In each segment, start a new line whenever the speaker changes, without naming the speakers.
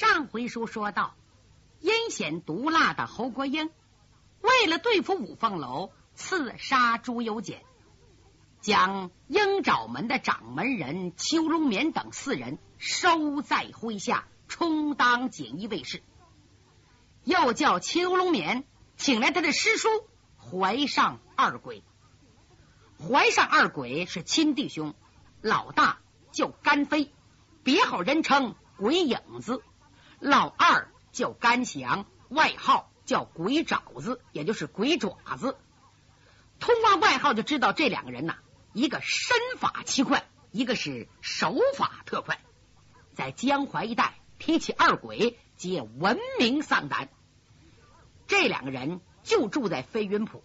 上回书说到，阴险毒辣的侯国英为了对付五凤楼，刺杀朱由检，将鹰爪门的掌门人邱龙眠等四人收在麾下，充当锦衣卫士。又叫邱龙眠请来他的师叔怀上二鬼。怀上二鬼是亲弟兄，老大叫甘飞，别号人称鬼影子。老二叫甘祥，外号叫鬼爪子，也就是鬼爪子。通过外号就知道这两个人呐，一个身法奇快，一个是手法特快，在江淮一带提起二鬼，皆闻名丧胆。这两个人就住在飞云浦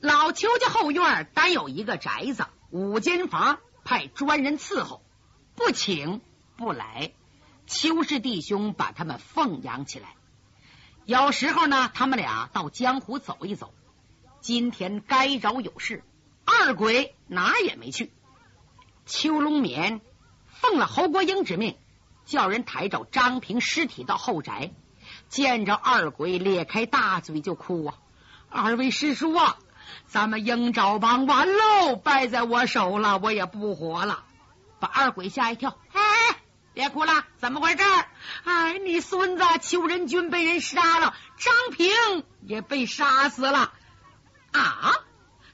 老邱家后院，单有一个宅子，五间房，派专人伺候，不请不来。邱氏弟兄把他们奉养起来，有时候呢，他们俩到江湖走一走。今天该着有事，二鬼哪也没去。邱龙冕奉了侯国英之命，叫人抬着张平尸体到后宅，见着二鬼咧开大嘴就哭啊！二位师叔啊，咱们鹰爪帮完喽，败在我手了，我也不活了，把二鬼吓一跳。哎！别哭了，怎么回事？哎，你孙子邱仁军被人杀了，张平也被杀死了啊！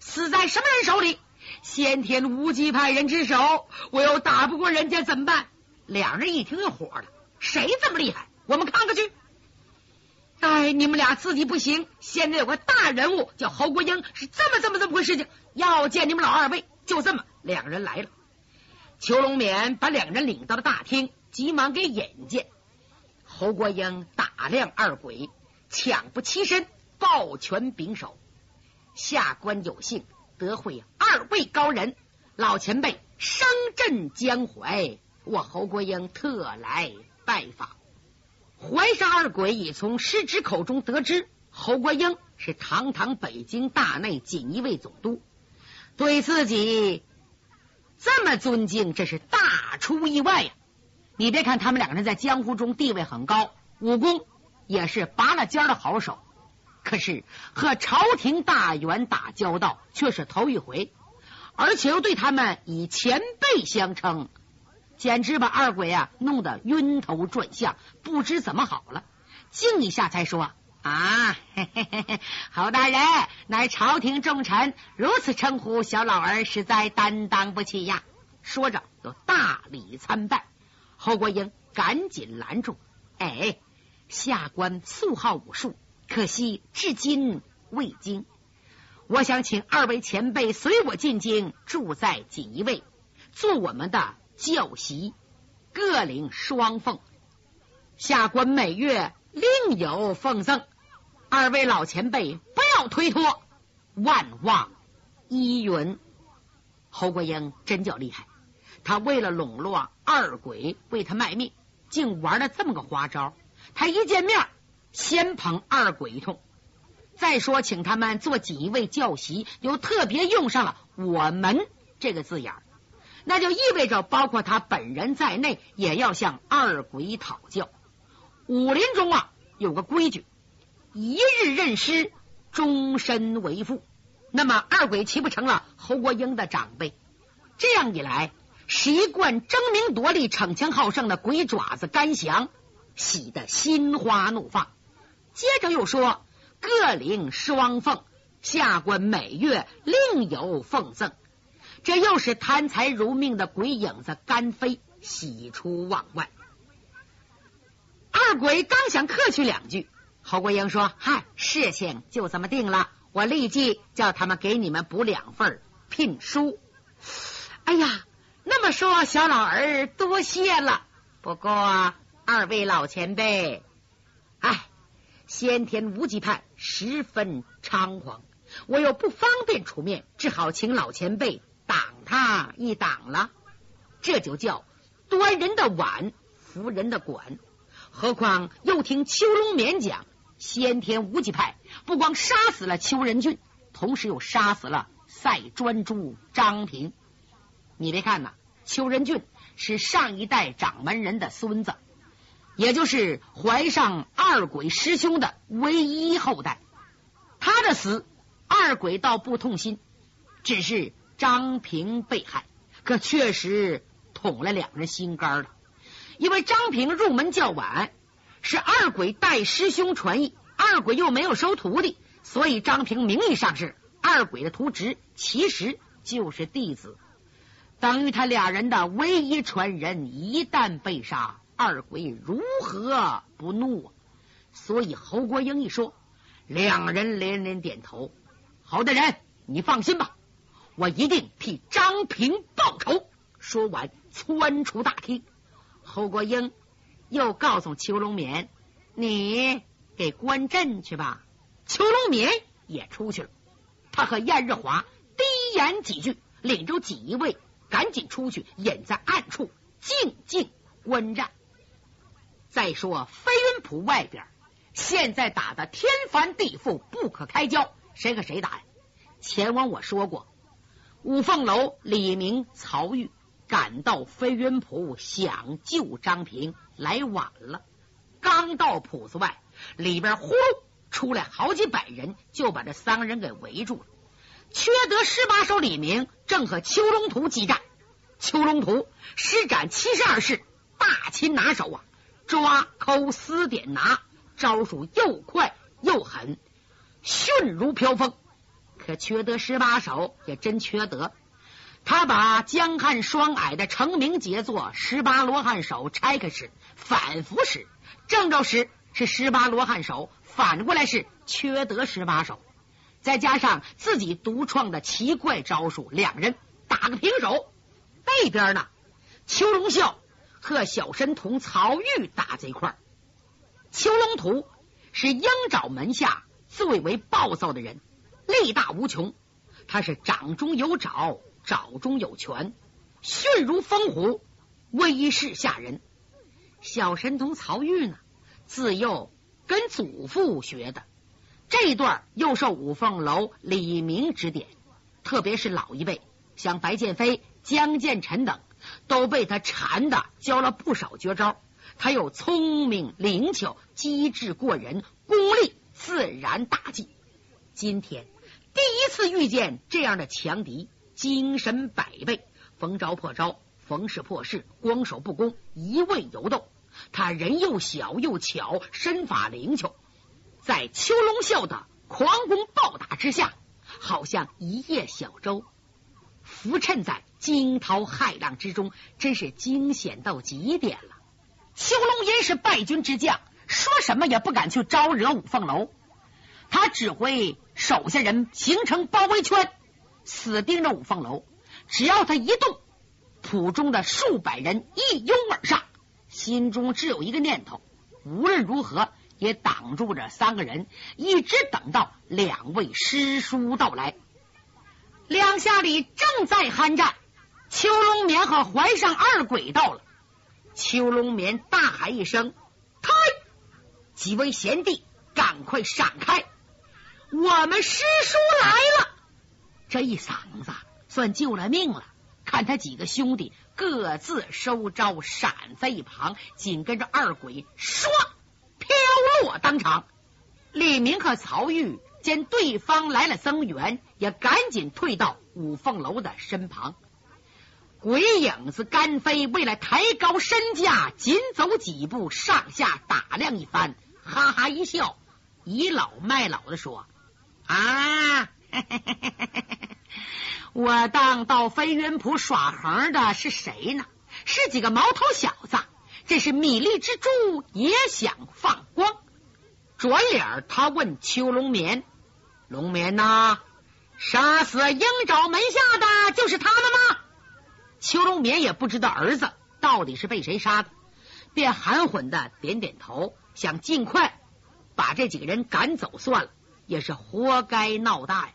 死在什么人手里？先天无极派人之手。我又打不过人家，怎么办？两人一听就火了，谁这么厉害？我们看看去。哎，你们俩自己不行，现在有个大人物叫侯国英，是这么这么这么回事情，要见你们老二位。就这么，两人来了。邱龙冕把两人领到了大厅，急忙给引见。侯国英打量二鬼，抢不起身，抱拳拱手。下官有幸得会二位高人，老前辈声震江淮，我侯国英特来拜访。怀上二鬼已从师侄口中得知，侯国英是堂堂北京大内锦衣卫总督，对自己。这么尊敬，这是大出意外呀！你别看他们两个人在江湖中地位很高，武功也是拔了尖的好手，可是和朝廷大员打交道却是头一回，而且又对他们以前辈相称，简直把二鬼啊弄得晕头转向，不知怎么好了。静一下才说。啊，嘿嘿嘿嘿，侯大人乃朝廷重臣，如此称呼小老儿，实在担当不起呀。说着，就大礼参拜。侯国英赶紧拦住：“哎，下官素好武术，可惜至今未经。我想请二位前辈随我进京，住在锦衣卫，做我们的教习，各领双俸。下官每月另有奉赠。”二位老前辈，不要推脱，万望依允。侯国英真叫厉害，他为了笼络二鬼，为他卖命，竟玩了这么个花招。他一见面，先捧二鬼一通，再说请他们做锦衣卫教习，又特别用上了“我们”这个字眼，那就意味着包括他本人在内，也要向二鬼讨教。武林中啊，有个规矩。一日认师，终身为父。那么二鬼岂不成了侯国英的长辈？这样一来，一贯争名夺利、逞强好胜的鬼爪子甘祥喜得心花怒放。接着又说，各领双凤，下官每月另有奉赠。这又是贪财如命的鬼影子甘飞喜出望外。二鬼刚想客气两句。侯国英说：“嗨，事情就这么定了，我立即叫他们给你们补两份聘书。”哎呀，那么说小老儿多谢了。不过二位老前辈，哎，先天无极派十分猖狂，我又不方便出面，只好请老前辈挡他一挡了。这就叫端人的碗，扶人的管。何况又听邱龙勉讲。先天无极派不光杀死了邱仁俊，同时又杀死了赛专诸张平。你别看呐，邱仁俊是上一代掌门人的孙子，也就是怀上二鬼师兄的唯一后代。他的死，二鬼倒不痛心，只是张平被害，可确实捅了两人心肝了。因为张平入门较晚，是二鬼代师兄传艺，二鬼又没有收徒弟，所以张平名义上是二鬼的徒侄，其实就是弟子。等于他俩人的唯一传人一旦被杀，二鬼如何不怒啊？所以侯国英一说，两人连连点头。侯大人，你放心吧，我一定替张平报仇。说完，窜出大厅。侯国英又告诉邱龙冕：“你给关阵去吧。”邱龙冕也出去了。他和燕日华低言几句，领着锦衣卫。赶紧出去，隐在暗处，静静观战。再说飞云浦外边，现在打的天翻地覆，不可开交，谁和谁打呀？前文我说过，五凤楼李明、曹玉赶到飞云浦想救张平，来晚了。刚到铺子外，里边呼噜出来好几百人，就把这三个人给围住了。缺德十八手李明正和邱龙图激战，邱龙图施展七十二式，大擒拿手啊，抓抠撕点拿，招数又快又狠，迅如飘风。可缺德十八手也真缺德，他把江汉双矮的成名杰作十八罗汉手拆开使，反复使，正着使是十八罗汉手，反过来是缺德十八手。再加上自己独创的奇怪招数，两人打个平手。那边呢，邱龙啸和小神童曹玉打在一块儿。邱龙图是鹰爪门下最为暴躁的人，力大无穷。他是掌中有爪，爪中有拳，迅如风虎，威势吓人。小神童曹玉呢，自幼跟祖父学的。这一段又受五凤楼李明指点，特别是老一辈，像白剑飞、江建臣等，都被他缠的教了不少绝招。他又聪明灵巧，机智过人，功力自然大进。今天第一次遇见这样的强敌，精神百倍，逢招破招，逢势破势，光守不攻，一味游斗。他人又小又巧，身法灵巧。在邱龙啸的狂攻暴打之下，好像一叶小舟浮沉在惊涛骇浪之中，真是惊险到极点了。邱龙吟是败军之将，说什么也不敢去招惹五凤楼。他指挥手下人形成包围圈，死盯着五凤楼。只要他一动，府中的数百人一拥而上，心中只有一个念头：无论如何。也挡住这三个人，一直等到两位师叔到来。两下里正在酣战，邱龙眠和怀上二鬼到了。邱龙眠大喊一声：“开！”几位贤弟赶快闪开！我们师叔来了！这一嗓子算救了命了。看他几个兄弟各自收招，闪在一旁，紧跟着二鬼唰。飘落当场，李明和曹玉见对方来了增援，也赶紧退到五凤楼的身旁。鬼影子甘飞为了抬高身价，紧走几步，上下打量一番，哈哈一笑，倚老卖老的说：“啊，我当到飞云浦耍横的是谁呢？是几个毛头小子。”这是米粒之珠，也想放光。转脸，他问邱龙眠：“龙眠呐，杀死鹰爪门下的就是他们吗？”邱龙眠也不知道儿子到底是被谁杀的，便含混的点点头，想尽快把这几个人赶走算了，也是活该闹大呀。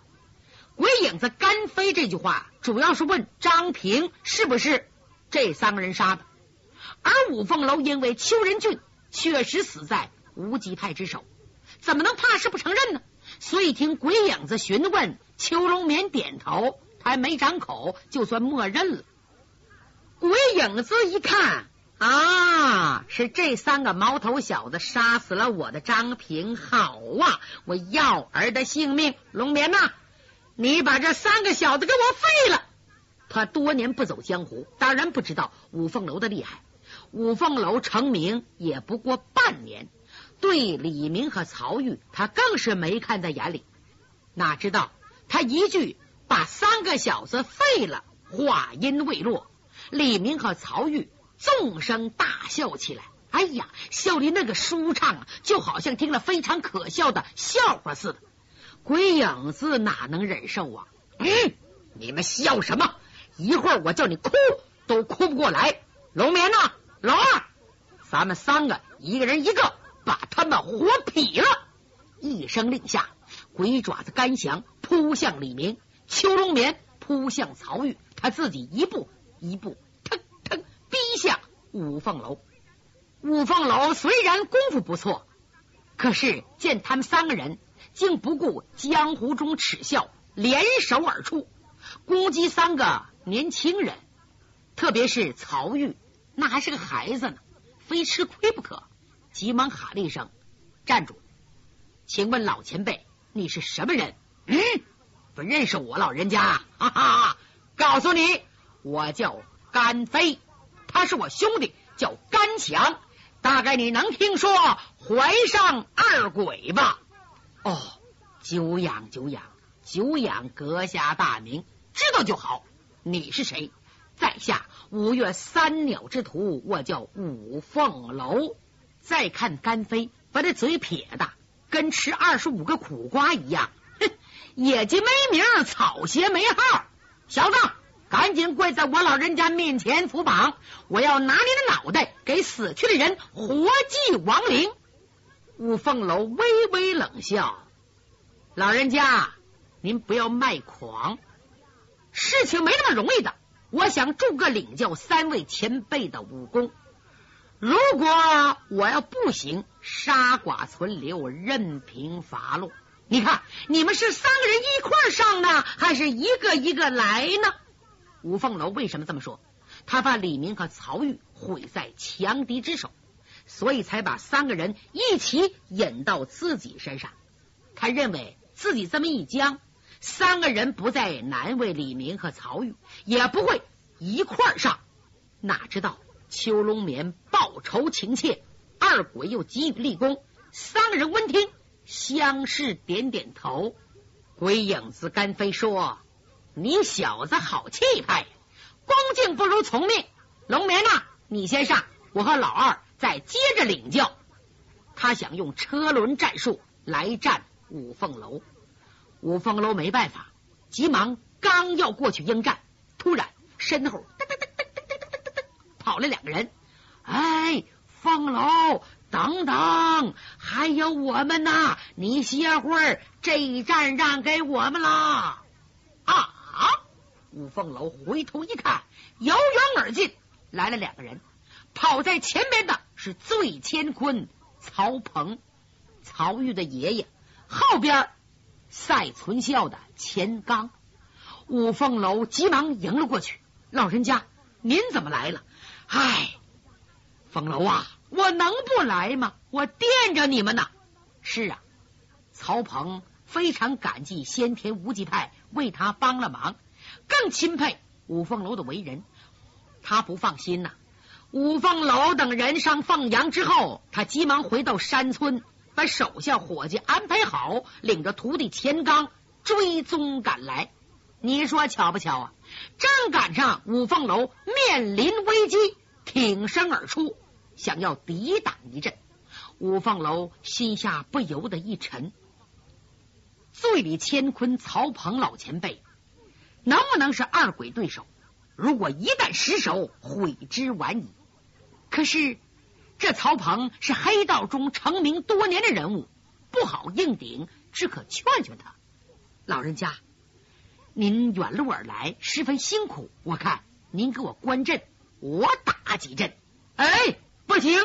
鬼影子干飞这句话，主要是问张平是不是这三个人杀的。而五凤楼因为邱仁俊确实死在无极派之手，怎么能怕是不承认呢？所以听鬼影子询问，邱龙眠点头，他还没张口，就算默认了。鬼影子一看啊，是这三个毛头小子杀死了我的张平。好啊，我要儿的性命。龙眠呐，你把这三个小子给我废了。他多年不走江湖，当然不知道五凤楼的厉害。五凤楼成名也不过半年，对李明和曹玉，他更是没看在眼里。哪知道他一句把三个小子废了，话音未落，李明和曹玉纵声大笑起来。哎呀，笑的那个舒畅啊，就好像听了非常可笑的笑话似的。鬼影子哪能忍受啊？嗯，你们笑什么？一会儿我叫你哭都哭不过来。龙眠呐，老二，咱们三个一个人一个，把他们活劈了。一声令下，鬼爪子甘翔扑向李明，邱龙眠扑向曹玉，他自己一步一步腾腾逼向五凤楼。五凤楼虽然功夫不错，可是见他们三个人竟不顾江湖中耻笑，联手而出攻击三个。年轻人，特别是曹玉，那还是个孩子呢，非吃亏不可。急忙喊了一声：“站住！请问老前辈，你是什么人？”嗯，不认识我老人家？哈哈！告诉你，我叫甘飞，他是我兄弟，叫甘强。大概你能听说怀上二鬼吧？哦，久仰久仰，久仰阁下大名，知道就好。你是谁？在下五岳三鸟之徒，我叫五凤楼。再看甘飞，把这嘴撇的跟吃二十五个苦瓜一样。哼，野鸡没名，草鞋没号。小子，赶紧跪在我老人家面前扶绑，我要拿你的脑袋给死去的人活祭亡灵。五凤楼微微冷笑：“老人家，您不要卖狂。”事情没那么容易的，我想逐个领教三位前辈的武功。如果我要不行，杀寡存留，任凭发落。你看，你们是三个人一块上呢，还是一个一个来呢？五凤楼为什么这么说？他怕李明和曹玉毁在强敌之手，所以才把三个人一起引到自己身上。他认为自己这么一将。三个人不再难为李明和曹玉，也不会一块上。哪知道邱龙眠报仇情切，二鬼又急于立功。三个人闻听，相视点点头。鬼影子甘飞说：“你小子好气派，恭敬不如从命。龙眠呐，你先上，我和老二再接着领教。”他想用车轮战术来战五凤楼。五凤楼没办法，急忙刚要过去应战，突然身后噔噔噔噔噔噔噔噔跑了两个人。哎，凤楼，等等，还有我们呢！你歇会儿，这一战让给我们啦！啊！五凤楼回头一看，由远而近来了两个人，跑在前边的是醉乾坤曹鹏，曹玉的爷爷，后边。赛存孝的钱刚，五凤楼急忙迎了过去。老人家，您怎么来了？唉，凤楼啊，我能不来吗？我惦着你们呢。是啊，曹鹏非常感激先天无极派为他帮了忙，更钦佩五凤楼的为人。他不放心呐。五凤楼等人上凤阳之后，他急忙回到山村。把手下伙计安排好，领着徒弟钱刚追踪赶来。你说巧不巧啊？正赶上五凤楼面临危机，挺身而出，想要抵挡一阵。五凤楼心下不由得一沉：醉里乾坤曹鹏老前辈能不能是二鬼对手？如果一旦失手，悔之晚矣。可是。这曹鹏是黑道中成名多年的人物，不好硬顶，只可劝劝他。老人家，您远路而来，十分辛苦，我看您给我关阵，我打几阵。哎，不行，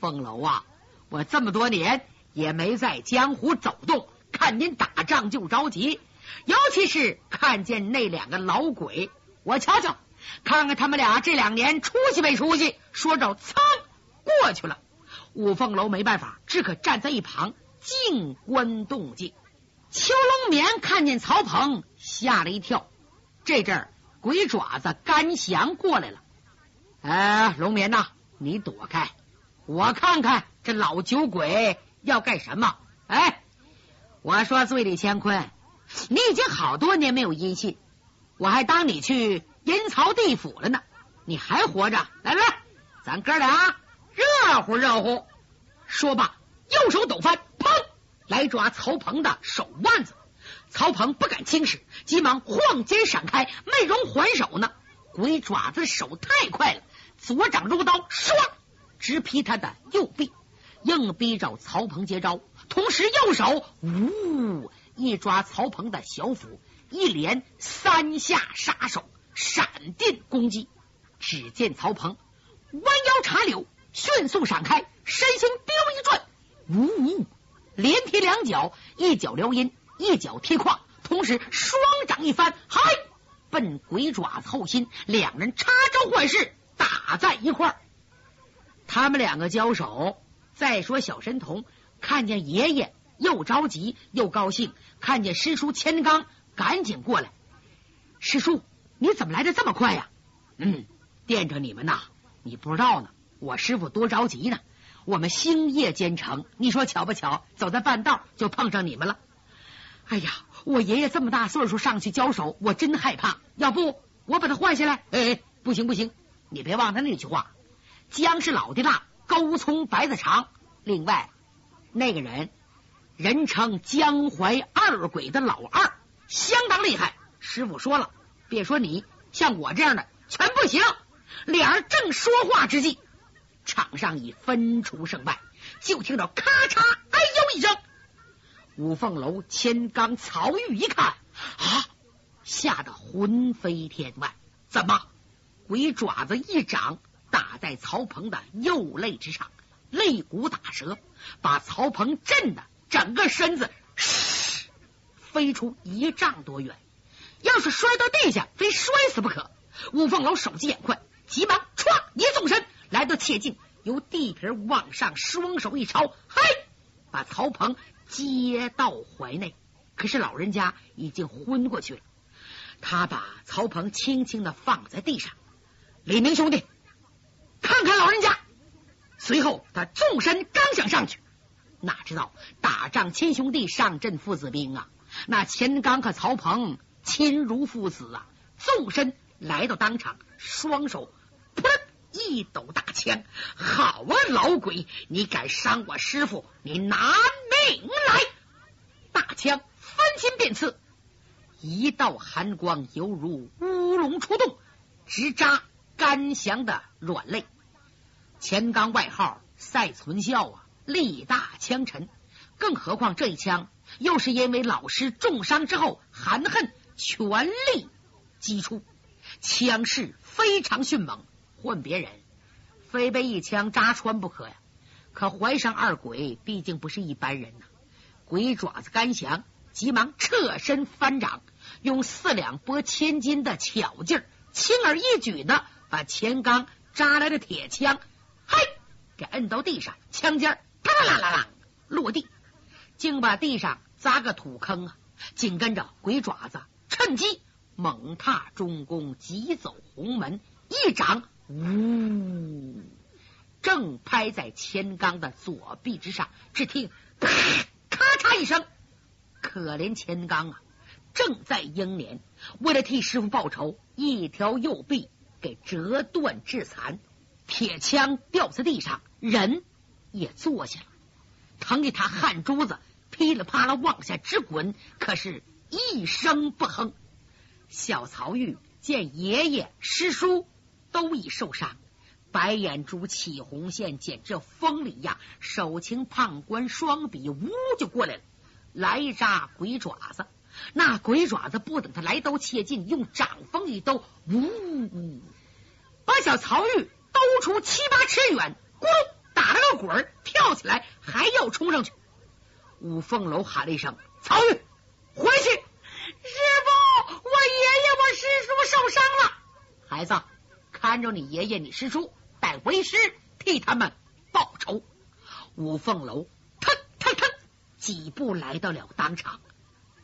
凤楼啊，我这么多年也没在江湖走动，看您打仗就着急，尤其是看见那两个老鬼，我瞧瞧，看看他们俩这两年出息没出息。说着，噌。过去了。五凤楼没办法，只可站在一旁静观动静。邱龙眠看见曹鹏，吓了一跳。这阵儿，鬼爪子甘祥过来了。哎，龙眠呐，你躲开，我看看这老酒鬼要干什么。哎，我说醉里乾坤，你已经好多年没有音信，我还当你去阴曹地府了呢。你还活着？来来，咱哥俩热乎热乎。说罢，右手抖翻，砰，来抓曹鹏的手腕子。曹鹏不敢轻视，急忙晃肩闪开，没容还手呢。鬼爪子手太快了，左掌如刀，唰，直劈他的右臂，硬逼着曹鹏接招。同时，右手呜一抓曹鹏的小腹，一连三下杀手，闪电攻击。只见曹鹏弯腰插柳，迅速闪开，身形彪一转，呜呜，连踢两脚，一脚撩阴，一脚踢胯，同时双掌一翻，嗨，奔鬼爪子后心，两人插招换式，打在一块儿。他们两个交手，再说小神童看见爷爷，又着急又高兴；看见师叔钱刚，赶紧过来。师叔，你怎么来的这么快呀？嗯。惦着你们呐，你不知道呢。我师傅多着急呢，我们星夜兼程，你说巧不巧？走在半道就碰上你们了。哎呀，我爷爷这么大岁数上去交手，我真害怕。要不我把他换下来？哎，不行不行，你别忘他那句话：姜是老的辣，高葱白的长。另外，那个人人称江淮二鬼的老二，相当厉害。师傅说了，别说你，像我这样的全不行。两人正说话之际，场上已分出胜败。就听到咔嚓，哎呦一声，五凤楼千刚、曹玉一看啊，吓得魂飞天外。怎么？鬼爪子一掌打在曹鹏的右肋之上，肋骨打折，把曹鹏震得整个身子飞出一丈多远。要是摔到地下，非摔死不可。五凤楼手疾眼快。急忙唰一纵身来到切近，由地皮往上双手一抄，嗨，把曹鹏接到怀内。可是老人家已经昏过去了。他把曹鹏轻轻的放在地上。李明兄弟，看看老人家。随后他纵身刚想上去，哪知道打仗亲兄弟上阵父子兵啊！那钱刚和曹鹏亲如父子啊！纵身来到当场，双手。噗！一抖大枪，好啊，老鬼，你敢伤我师傅，你拿命来！大枪翻心便刺，一道寒光犹如乌龙出洞，直扎甘祥的软肋。钱刚外号赛存孝啊，力大枪沉，更何况这一枪又是因为老师重伤之后含恨全力击出，枪势非常迅猛。换别人，非被一枪扎穿不可呀！可怀上二鬼毕竟不是一般人呐。鬼爪子甘翔急忙侧身翻掌，用四两拨千斤的巧劲儿，轻而易举的把钱刚扎来的铁枪，嘿，给摁到地上，枪尖啪啦啦啦落地，竟把地上砸个土坑啊！紧跟着鬼爪子趁机猛踏中宫，急走红门，一掌。呜！正拍在钱刚的左臂之上，只听咔嚓一声，可怜钱刚啊，正在英年，为了替师傅报仇，一条右臂给折断致残，铁枪掉在地上，人也坐下了，疼的他汗珠子噼里啪啦往下直滚，可是一声不哼。小曹玉见爷爷师叔。都已受伤，白眼珠起红线，简直疯了一样。手擎判官双笔，呜就过来了，来扎鬼爪子。那鬼爪子不等他来刀切近，用掌风一兜，呜，把小曹玉兜出七八尺远，咕噜打了个滚，跳起来还要冲上去。五凤楼喊了一声：“曹玉，回去！”师傅，我爷爷，我师叔受伤了，孩子。看着你爷爷、你师叔带为师替他们报仇。五凤楼腾腾腾几步来到了当场，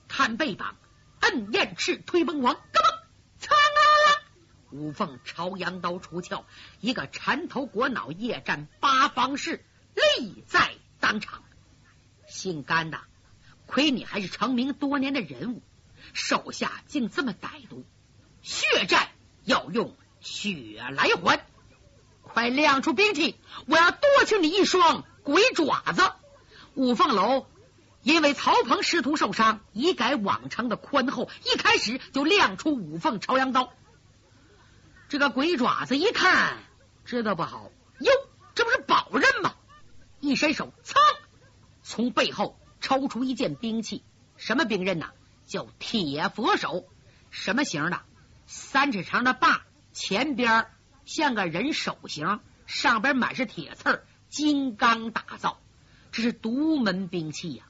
看背膀，摁燕翅，推崩王，咯嘣，苍啊！五凤朝阳刀出鞘，一个缠头裹脑，夜战八方士，立在当场。姓甘的，亏你还是成名多年的人物，手下竟这么歹毒，血战要用血来还。快亮出兵器！我要夺去你一双鬼爪子！五凤楼因为曹鹏师徒受伤，已改往常的宽厚，一开始就亮出五凤朝阳刀。这个鬼爪子一看，知道不好，哟，这不是宝刃吗？一伸手，噌，从背后抽出一件兵器，什么兵刃呢？叫铁佛手，什么型的？三尺长的把，前边。像个人手型，上边满是铁刺，金刚打造，这是独门兵器呀。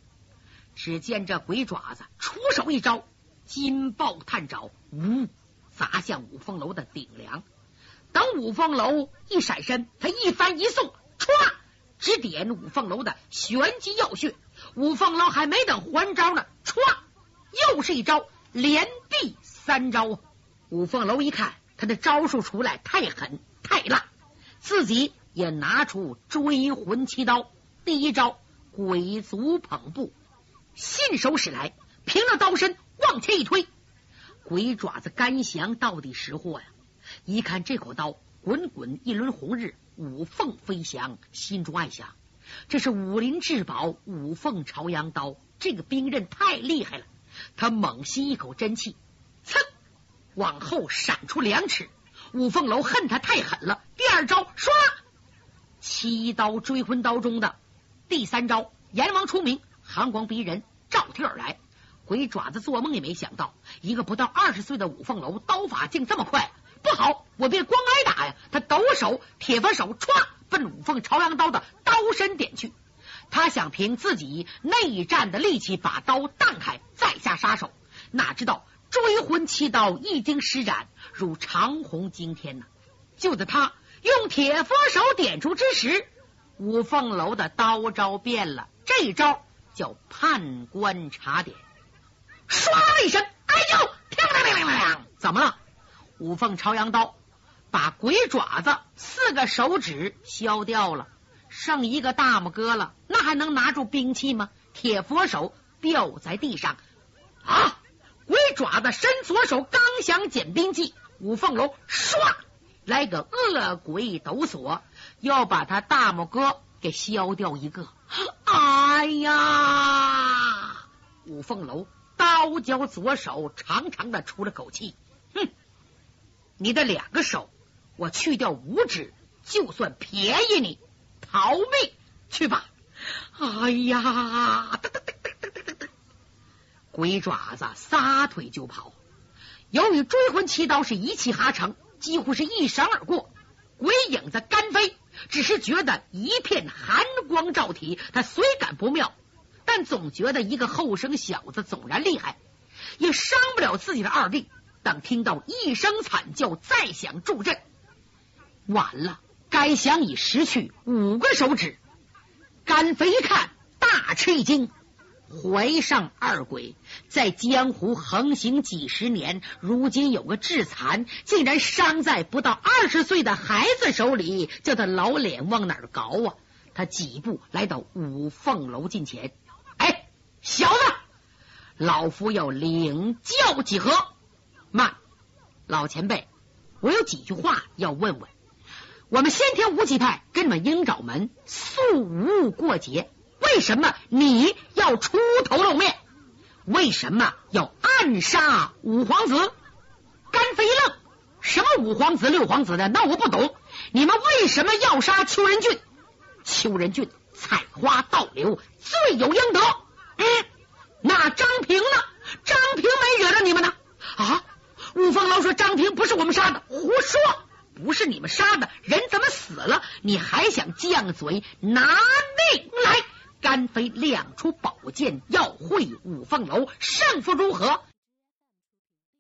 只见这鬼爪子出手一招，金豹探爪，呜，砸向五凤楼的顶梁。等五凤楼一闪身，他一翻一送，歘，直点五凤楼的玄机要穴。五凤楼还没等还招呢，歘，又是一招，连毙三招。五凤楼一看。他的招数出来太狠太辣，自己也拿出追魂七刀。第一招鬼足捧步，信手使来，凭着刀身往前一推，鬼爪子甘翔到底识货呀！一看这口刀，滚滚一轮红日，五凤飞翔，心中暗想：这是武林至宝五凤朝阳刀，这个兵刃太厉害了。他猛吸一口真气，噌。往后闪出两尺，五凤楼恨他太狠了。第二招，唰，七刀追魂刀中的第三招，阎王出名，寒光逼人，照天而来。鬼爪子做梦也没想到，一个不到二十岁的五凤楼刀法竟这么快。不好，我别光挨打呀！他抖手，铁佛手歘，奔五凤朝阳刀的刀身点去。他想凭自己内战的力气把刀荡开，再下杀手。哪知道。追魂七刀一经施展，如长虹惊天呐！就在他用铁佛手点出之时，五凤楼的刀招变了，这招叫判官查点。唰的一声，哎呦！亮亮亮亮亮！怎么了？五凤朝阳刀把鬼爪子四个手指削掉了，剩一个大拇哥了，那还能拿住兵器吗？铁佛手掉在地上啊！爪子伸左手，刚想捡兵器，五凤楼唰来个恶鬼抖擞，要把他大拇哥给削掉一个。哎呀！五凤楼刀交左手，长长的出了口气。哼，你的两个手，我去掉五指，就算便宜你，逃命去吧。哎呀！鬼爪子撒腿就跑，由于追魂七刀是一气哈成，几乎是一闪而过。鬼影子干飞，只是觉得一片寒光照体，他虽感不妙，但总觉得一个后生小子纵然厉害，也伤不了自己的二弟。等听到一声惨叫，再想助阵，晚了，该想已失去五个手指。甘飞一看，大吃一惊。怀上二鬼在江湖横行几十年，如今有个致残，竟然伤在不到二十岁的孩子手里，叫他老脸往哪儿搞啊？他几步来到五凤楼近前，哎，小子，老夫要领教几何？慢，老前辈，我有几句话要问问。我们先天无极派跟你们鹰爪门素无过节。为什么你要出头露面？为什么要暗杀五皇子？甘飞一愣，什么五皇子、六皇子的？那我不懂。你们为什么要杀邱仁俊？邱仁俊采花盗柳，罪有应得。嗯，那张平呢？张平没惹着你们呢？啊！五凤楼说张平不是我们杀的，胡说！不是你们杀的，人怎么死了？你还想犟嘴？拿命来！甘飞亮出宝剑，要会五凤楼，胜负如何？